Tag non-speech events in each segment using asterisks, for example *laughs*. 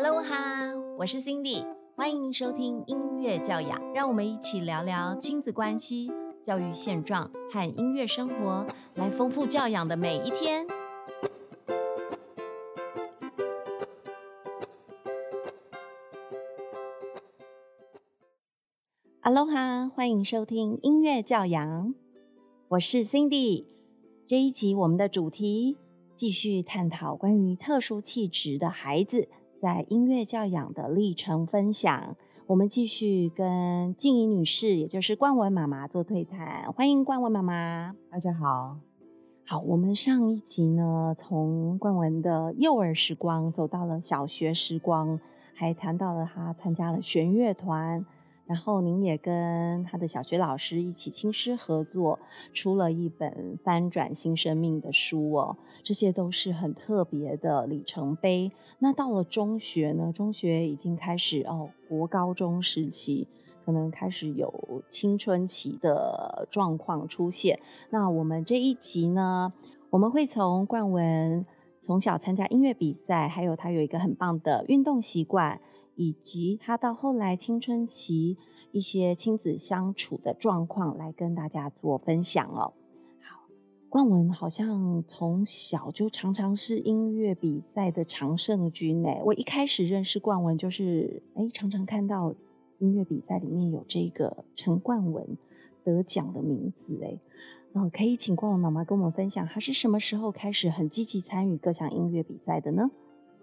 Hello 哈，我是 Cindy，欢迎收听音乐教养，让我们一起聊聊亲子关系、教育现状和音乐生活，来丰富教养的每一天。Hello 哈，欢迎收听音乐教养，我是 Cindy。这一集我们的主题继续探讨关于特殊气质的孩子在音乐教养的历程分享。我们继续跟静怡女士，也就是冠文妈妈做对谈。欢迎冠文妈妈，大家好。好，我们上一集呢，从冠文的幼儿时光走到了小学时光，还谈到了他参加了弦乐团。然后您也跟他的小学老师一起亲师合作，出了一本《翻转新生命》的书哦，这些都是很特别的里程碑。那到了中学呢？中学已经开始哦，国高中时期可能开始有青春期的状况出现。那我们这一集呢，我们会从冠文从小参加音乐比赛，还有他有一个很棒的运动习惯。以及他到后来青春期一些亲子相处的状况，来跟大家做分享哦。好，冠文好像从小就常常是音乐比赛的常胜军呢。我一开始认识冠文，就是哎，常常看到音乐比赛里面有这个陈冠文得奖的名字哎。哦，可以请冠文妈妈跟我们分享，他是什么时候开始很积极参与各项音乐比赛的呢？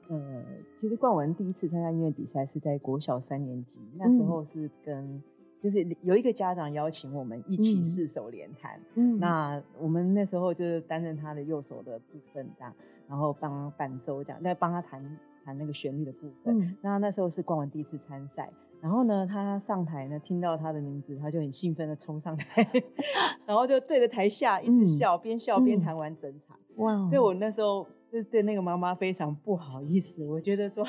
呃，其实冠文第一次参加音乐比赛是在国小三年级，那时候是跟就是有一个家长邀请我们一起四手联弹，嗯，那我们那时候就是担任他的右手的部分这样，然后帮伴奏这样，再帮他弹弹那个旋律的部分。那那时候是冠文第一次参赛，然后呢，他上台呢，听到他的名字，他就很兴奋的冲上台，*laughs* 然后就对着台下一直笑，边笑边弹完整场。哇！所以我那时候。就是对那个妈妈非常不好意思，我觉得说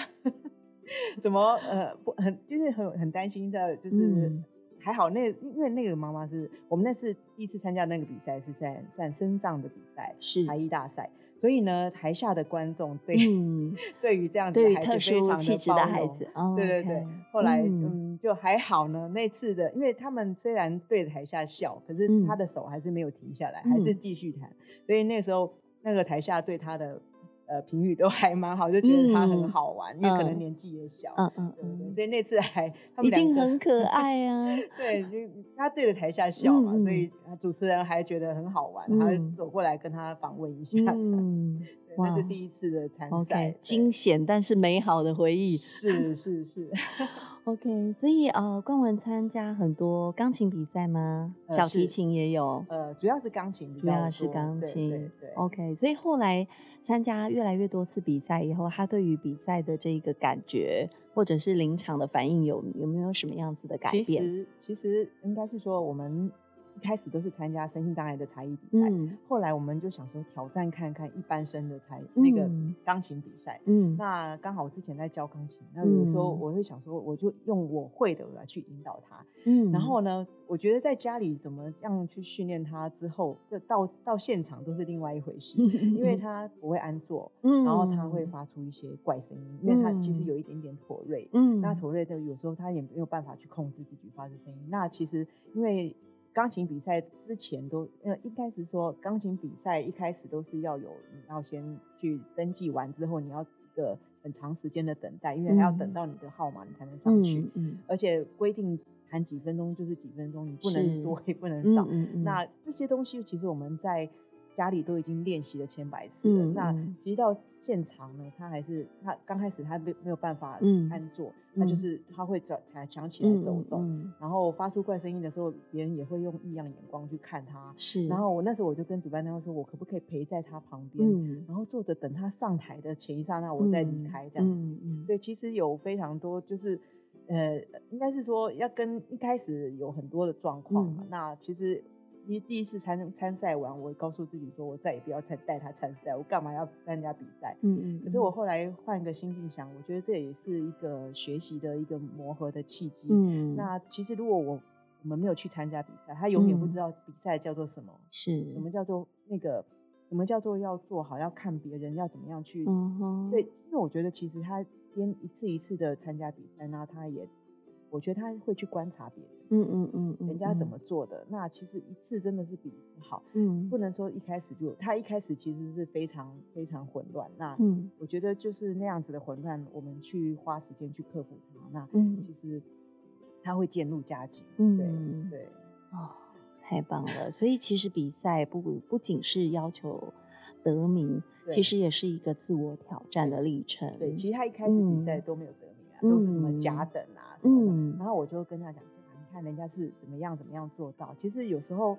怎么呃不很就是很很担心的，就是还好那因为那个妈妈是我们那次第一次参加那个比赛是在算升藏的比赛，是。台艺大赛，所以呢台下的观众对对于这样子的孩子非常的孩子，对对对，后来嗯。就还好呢那次的，因为他们虽然对着台下笑，可是他的手还是没有停下来，还是继续弹，所以那时候那个台下对他的。呃，评语都还蛮好，就觉得他很好玩，因为可能年纪也小，嗯嗯嗯，所以那次还他们一定很可 *laughs* 爱啊。对，就他对着台下笑嘛，所以主持人还觉得很好玩，他走过来跟他访问一下。*laughs* 嗯，那是第一次的参赛，惊险但是美好的回忆。是是是。*laughs* OK，所以呃，冠文参加很多钢琴比赛吗？小提琴也有。呃，主要是钢琴，主要是钢琴。对，OK，所以后来参加越来越多次比赛以后，他对于比赛的这个感觉，或者是临场的反应，有有没有什么样子的改变？其实，其实应该是说我们。一开始都是参加身心障碍的才艺比赛，后来我们就想说挑战看看一般生的才那个钢琴比赛。嗯，那刚好我之前在教钢琴，那有时候我会想说，我就用我会的来去引导他。嗯，然后呢，我觉得在家里怎么样去训练他之后，就到到现场都是另外一回事，*laughs* 因为他不会安坐，嗯然后他会发出一些怪声音，因为他其实有一点点妥瑞。嗯，那妥瑞的有时候他也没有办法去控制自己发出声音。那其实因为钢琴比赛之前都呃，应该是说钢琴比赛一开始都是要有你要先去登记完之后，你要一个很长时间的等待，因为还要等到你的号码你才能上去，嗯，而且规定弹几分钟就是几分钟，你不能多也不能少。那这些东西其实我们在。家里都已经练习了千百次了，那其实到现场呢，他还是他刚开始他没没有办法安坐，他就是他会走才想起来走动，然后发出怪声音的时候，别人也会用异样眼光去看他。是，然后我那时候我就跟主办单位说，我可不可以陪在他旁边，然后坐着等他上台的前一刹那，我再离开这样子。对，其实有非常多，就是呃，应该是说要跟一开始有很多的状况，那其实。第第一次参参赛完，我告诉自己说，我再也不要再带他参赛，我干嘛要参加比赛？嗯嗯。可是我后来换个心境想，我觉得这也是一个学习的一个磨合的契机。嗯。那其实如果我我们没有去参加比赛，他永远不知道比赛叫做什么，是什么叫做那个什什么叫做要做好，要看别人要怎么样去，对，因为我觉得其实他边一次一次的参加比赛，那他也。我觉得他会去观察别人，嗯嗯嗯，人家怎么做的。那其实一次真的是比一次好，嗯，不能说一开始就他一开始其实是非常非常混乱。那嗯，我觉得就是那样子的混乱，我们去花时间去克服它。那嗯，其实他会渐入佳境。嗯，对对，哦，太棒了。所以其实比赛不不仅是要求得名，其实也是一个自我挑战的历程。对，其实他一开始比赛都没有得名啊，都是什么甲等啊。嗯，然后我就跟他讲，你看人家是怎么样怎么样做到。其实有时候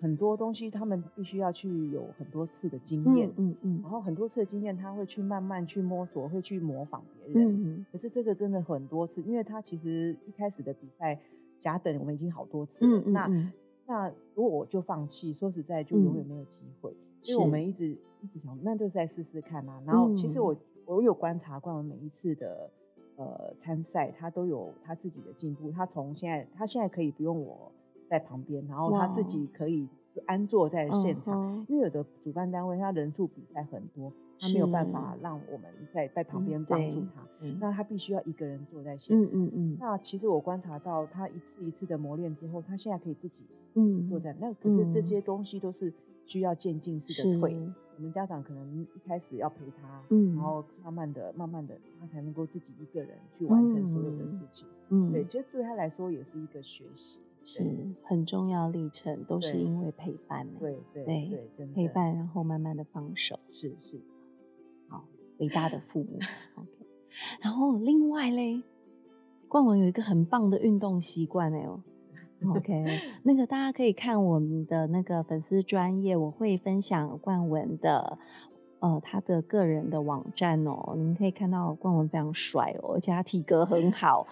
很多东西，他们必须要去有很多次的经验，嗯嗯，然后很多次的经验，他会去慢慢去摸索，会去模仿别人。嗯可是这个真的很多次，因为他其实一开始的比赛甲等，我们已经好多次了。那那如果我就放弃，说实在就永远没有机会。所以我们一直一直想，那就再试试看啊。然后其实我我有观察过我每一次的。呃，参赛他都有他自己的进步。他从现在，他现在可以不用我在旁边，然后他自己可以安坐在现场。因为有的主办单位他人数比赛很多，他没有办法让我们在在旁边帮助他，那他必须要一个人坐在现场。嗯嗯嗯。那其实我观察到他一次一次的磨练之后，他现在可以自己嗯坐在那。可是这些东西都是需要渐进式的退。我们家长可能一开始要陪他，嗯，然后慢慢的、慢慢的，他才能够自己一个人去完成所有的事情。嗯，对，其实对他来说也是一个学习，是很重要历程，都是因为陪伴。对对对，真的陪伴，然后慢慢的放手。是是，好伟大的父母。OK，然后另外嘞，冠文有一个很棒的运动习惯哎哦。OK，*laughs* 那个大家可以看我们的那个粉丝专业，我会分享冠文的呃他的个人的网站哦，你们可以看到冠文非常帅哦，而且他体格很好，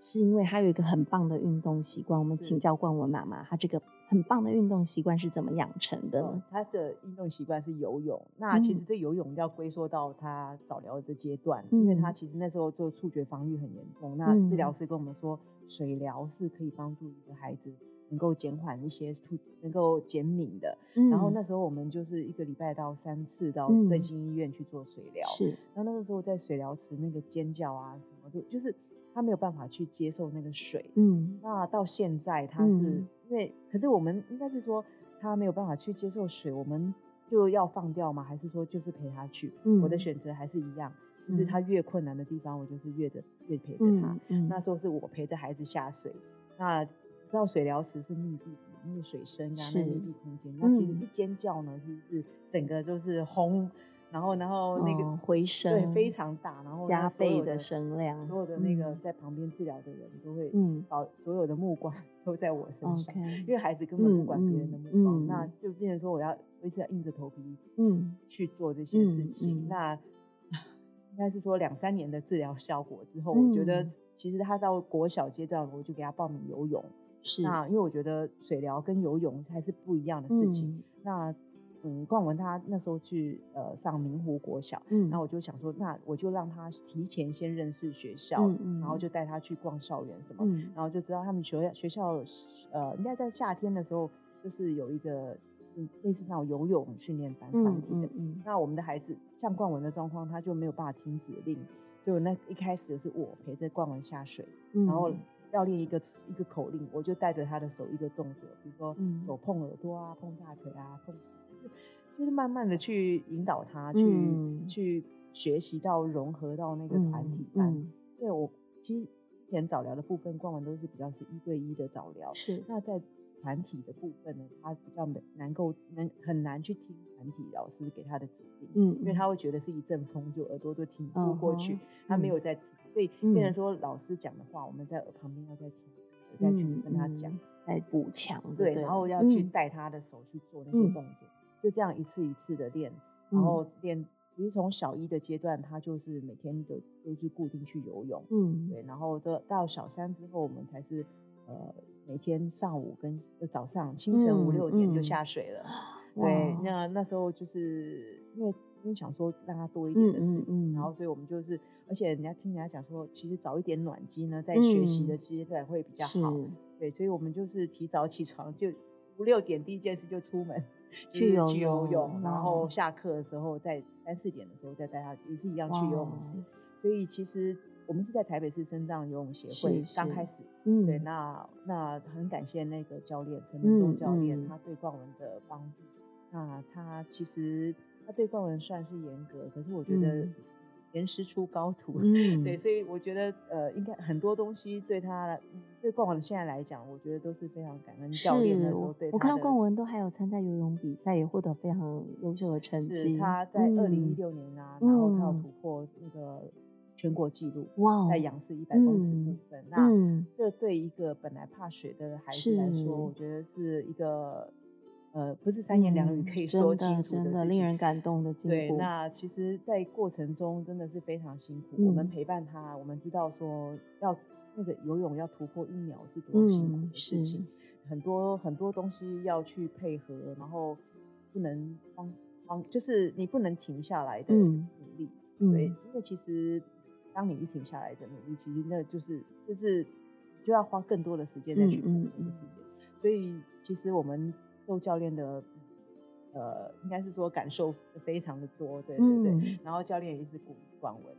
是因为他有一个很棒的运动习惯。我们请教冠文妈妈，他这个很棒的运动习惯是怎么养成的？他的运动习惯是游泳。那其实这游泳要归缩到他早疗的阶段，因为他其实那时候做触觉防御很严重。那治疗师跟我们说。水疗是可以帮助一个孩子能够减缓一些触，能够减敏的。然后那时候我们就是一个礼拜到三次到振兴医院去做水疗。是。然后那个时候在水疗池那个尖叫啊，什么就就是他没有办法去接受那个水。嗯。那到现在他是因为，可是我们应该是说他没有办法去接受水，我们就要放掉吗？还是说就是陪他去？我的选择还是一样。就是他越困难的地方，我就是越着越陪着他。嗯那时候是我陪着孩子下水。那知道水疗池是密闭的，那个水深啊，那密闭空间，那其实一尖叫呢，就是整个就是轰，然后然后那个回声对非常大，然后加倍的声量，所有的那个在旁边治疗的人都会嗯。把所有的目光都在我身上，因为孩子根本不管别人的目光，那就变成说我要我一直要硬着头皮嗯。去做这些事情，那。应该是说两三年的治疗效果之后，我觉得其实他到国小阶段，我就给他报名游泳。是。那因为我觉得水疗跟游泳还是不一样的事情。那嗯，冠文他那时候去呃上明湖国小，嗯，然后我就想说，那我就让他提前先认识学校，嗯然后就带他去逛校园什么，嗯。然后就知道他们学校学校呃应该在夏天的时候就是有一个。类似那种游泳训练班团体的，嗯那我们的孩子像冠文的状况，他就没有办法听指令，就那一开始是我陪着冠文下水，然后要练一个一个口令，我就带着他的手一个动作，比如说手碰耳朵啊，碰大腿啊，碰，就是慢慢的去引导他去去学习到融合到那个团体班。因为我其实之前早疗的部分，逛完都是比较是一对一的早疗，是。那在。团体的部分呢，他比较难够能很难去听团体老师给他的指令，嗯，因为他。会觉得是一阵风就耳朵都听不过去，他没有在听，所以变成说老师讲的话，我们在耳旁边要再听再去跟他讲，再补强，对，然后要去带他的手去做那些动作，就这样一次一次的练，然后练，其实从小一的阶段，他就是每天都都是固定去游泳，嗯，对，然后到到小三之后，我们才是呃。每天上午跟早上清晨五六点就下水了，*gasps* 对，那那时候就是因为因为想说让他多一点的事情，然后所以我们就是，而且人家听人家讲说，其实早一点暖机呢，在学习的阶段会比较好，对，所以我们就是提早起床，就五六点第一件事就出门，去游游泳，然后下课的时候在三四点的时候再带他，也是一样去游泳池。所以其实我们是在台北市深藏游泳协会刚开始，嗯，对，那那很感谢那个教练陈明忠教练，他对冠文的帮助。那他其实他对冠文算是严格，可是我觉得。严师出高徒，*laughs* 嗯，对，所以我觉得，呃，应该很多东西对他，对冠文现在来讲，我觉得都是非常感恩教练的时候。对，我看到冠文都还有参加游泳比赛，也获得非常优秀的成绩。他在二零一六年啊，然后他有突破那个全国纪录，哇，在仰视一百公尺部分。那这对一个本来怕水的孩子来说，我觉得是一个。呃，不是三言两语可以说清楚的，真的令人感动的进步。对，那其实，在过程中真的是非常辛苦。我们陪伴他，我们知道说要那个游泳要突破一秒是多辛苦的事情，很多很多东西要去配合，然后不能慌慌，就是你不能停下来的努力。对，因为其实当你一停下来的努力，其实那就是就是就要花更多的时间再去补那个时间。所以其实我们。受教练的，呃，应该是说感受非常的多，对对对。然后教练也一直鼓励冠文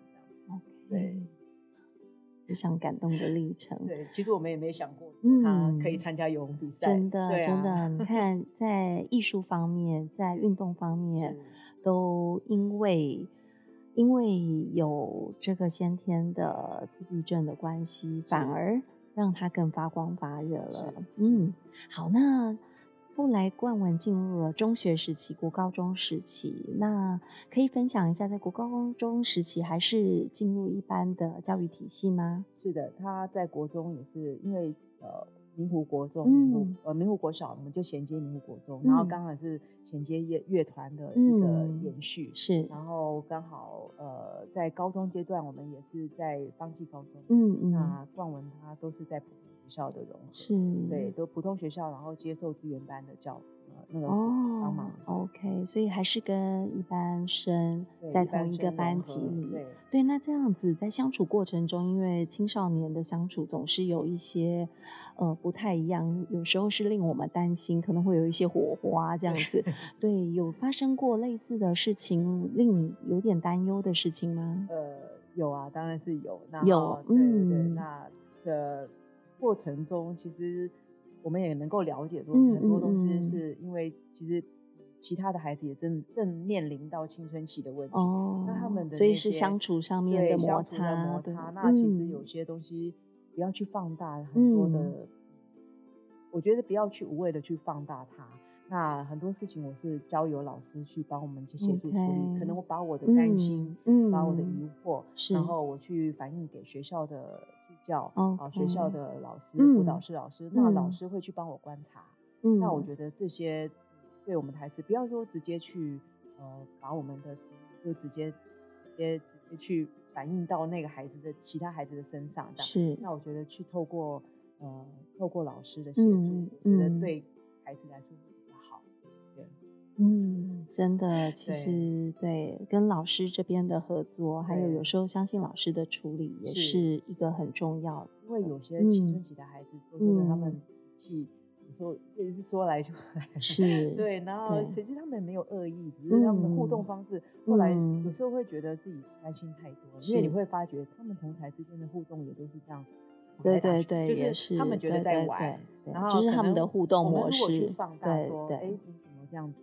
这样，对，非常感动的历程。对，其实我们也没想过他可以参加游泳比赛，真的真的。你看，*laughs* 在艺术方面，在运动方面，都因为因为有这个先天的自闭症的关系，反而让他更发光发热了。嗯，好，那。后来冠文进入了中学时期，国高中时期，那可以分享一下，在国高中时期还是进入一般的教育体系吗？是的，他在国中也是因为呃明湖国中，呃明湖国小，我们就衔接明湖国中，然后刚好是衔接乐乐团的一个延续，是，然后刚好呃在高中阶段，我们也是在方济高中，嗯嗯，那冠文他都是在。校的融合是对，都普通学校，然后接受资源班的教呃那个帮忙。OK，所以还是跟一般生在同一个班级里。对对，那这样子在相处过程中，因为青少年的相处总是有一些呃不太一样，有时候是令我们担心，可能会有一些火花这样子。*laughs* 对，有发生过类似的事情，令你有点担忧的事情吗？呃，有啊，当然是有。那有，对对对，那的。过程中，其实我们也能够了解，说很多东西是因为其实其他的孩子也正正面临到青春期的问题，那他们的所以是相处上面的摩擦，摩擦。那其实有些东西不要去放大很多的，我觉得不要去无谓的去放大它。那很多事情我是交由老师去帮我们去协助处理，可能我把我的担心，把我的疑惑，然后我去反映给学校的。教啊，学校的老师、辅导室老师，那老师会去帮我观察。那我觉得这些对我们的孩子，不要说直接去呃，把我们的就直接直接直接去反映到那个孩子的其他孩子的身上。是。那我觉得去透过呃，透过老师的协助，我觉得对孩子来说。嗯，真的，其实对跟老师这边的合作，还有有时候相信老师的处理，也是一个很重要的。因为有些青春期的孩子，说真的，他们是有时候也是说来就来，是对。然后其实他们没有恶意，只是他们的互动方式。后来有时候会觉得自己担心太多，因为你会发觉他们同才之间的互动也都是这样。对对对，就是他们觉得在玩，然后就是他们的互动模式。去放大说，哎，你怎么这样子？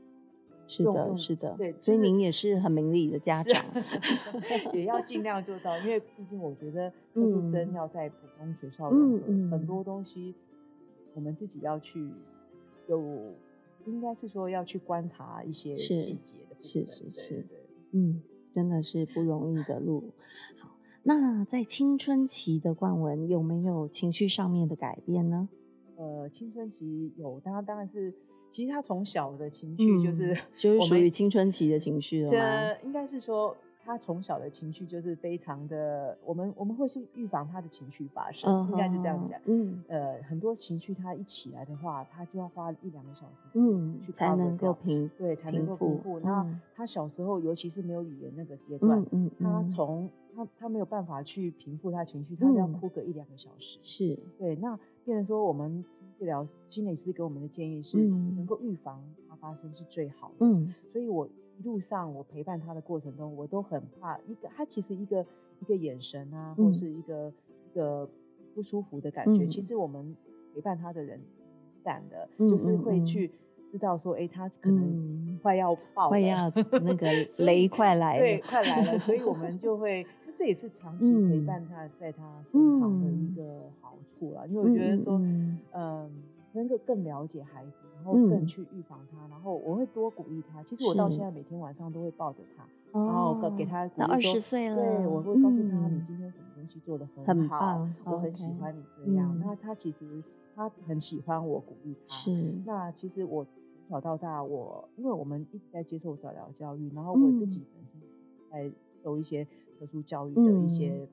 是的，是的，对，所以您也是很明理的家长，*laughs* 也要尽量做到，因为毕竟我觉得 *laughs* 特殊生要在普通学校融合，很多东西我们自己要去有，应该是说要去观察一些细节的，是是是，嗯，真的是不容易的路。好，那在青春期的冠文有没有情绪上面的改变呢？呃，青春期有，当然当然是。其实他从小的情绪就是就是属于青春期的情绪了吗？应该是说他从小的情绪就是非常的，我们我们会去预防他的情绪发生，应该是这样讲。嗯，呃，很多情绪他一起来的话，他就要花一两个小时，嗯，去才能够平对才能够平复。那他小时候，尤其是没有语言那个阶段，嗯嗯，他从他他没有办法去平复他情绪，他要哭个一两个小时。是对，那变成说我们。治疗心理师给我们的建议是，能够预防它发生是最好的。嗯，所以我一路上我陪伴他的过程中，我都很怕一个他其实一个一个眼神啊，或是一个一个不舒服的感觉，其实我们陪伴他的人敏感的，就是会去知道说，哎，他可能快要爆，快要。那个 *laughs* 雷快来了，对，快来了，所以我们就会。这也是长期陪伴他在他身旁的一个好处了，因为我觉得说，嗯，能够更了解孩子，然后更去预防他，然后我会多鼓励他。其实我到现在每天晚上都会抱着他，然后给他鼓励说，二十岁了，对我会告诉他，你今天什么东西做的很好，我很喜欢你这样。那他其实他很喜欢我鼓励他。是。那其实我从小到大，我因为我们一直在接受早疗教育，然后我自己本身在受一些。特殊教育的一些，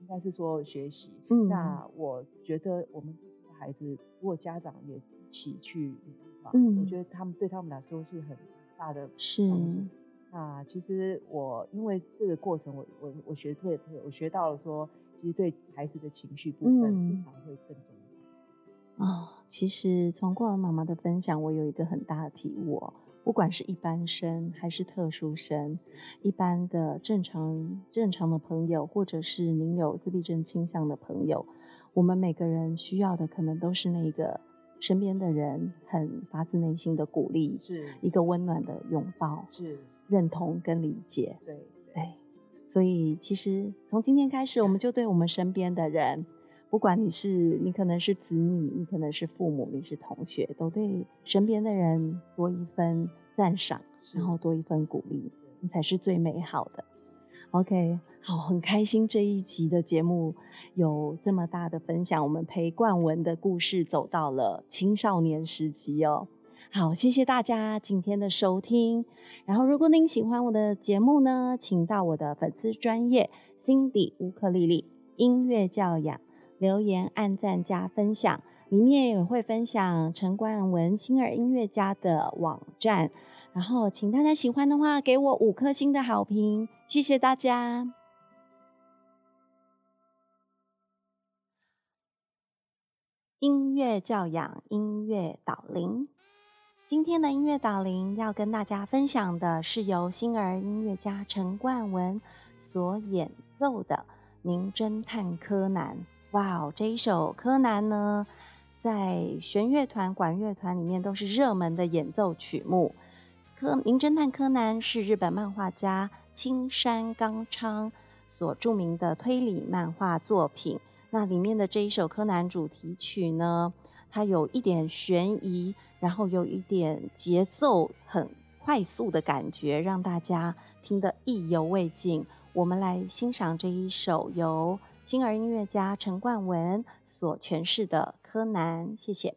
应该是说学习。那我觉得我们孩子，如果家长也一起去的话，我觉得他们对他们来说是很大的帮助。那其实我因为这个过程，我我我学会，我学到了说，其实对孩子的情绪部分，通常会更重要。哦，其实从过文妈妈的分享，我有一个很大的体悟。不管是一般生还是特殊生，一般的正常正常的朋友，或者是您有自闭症倾向的朋友，我们每个人需要的可能都是那个身边的人很发自内心的鼓励，是一个温暖的拥抱，是认同跟理解。对对，所以其实从今天开始，我们就对我们身边的人。不管你是你可能是子女，你可能是父母，你是同学，都对身边的人多一分赞赏，然后多一份鼓励，你才是最美好的。OK，好，很开心这一集的节目有这么大的分享，我们陪冠文的故事走到了青少年时期哦。好，谢谢大家今天的收听。然后，如果您喜欢我的节目呢，请到我的粉丝专业 Cindy 乌克丽丽音乐教养。留言、按赞、加分享，里面也会分享陈冠文星儿音乐家的网站。然后，请大家喜欢的话，给我五颗星的好评，谢谢大家。音乐教养，音乐导聆。今天的音乐导聆要跟大家分享的是由星儿音乐家陈冠文所演奏的《名侦探柯南》。哇哦，这一首《柯南》呢，在弦乐团、管乐团里面都是热门的演奏曲目。柯《名侦探柯南》是日本漫画家青山刚昌所著名的推理漫画作品。那里面的这一首《柯南》主题曲呢，它有一点悬疑，然后有一点节奏很快速的感觉，让大家听得意犹未尽。我们来欣赏这一首由。星儿音乐家陈冠文所诠释的柯南，谢谢。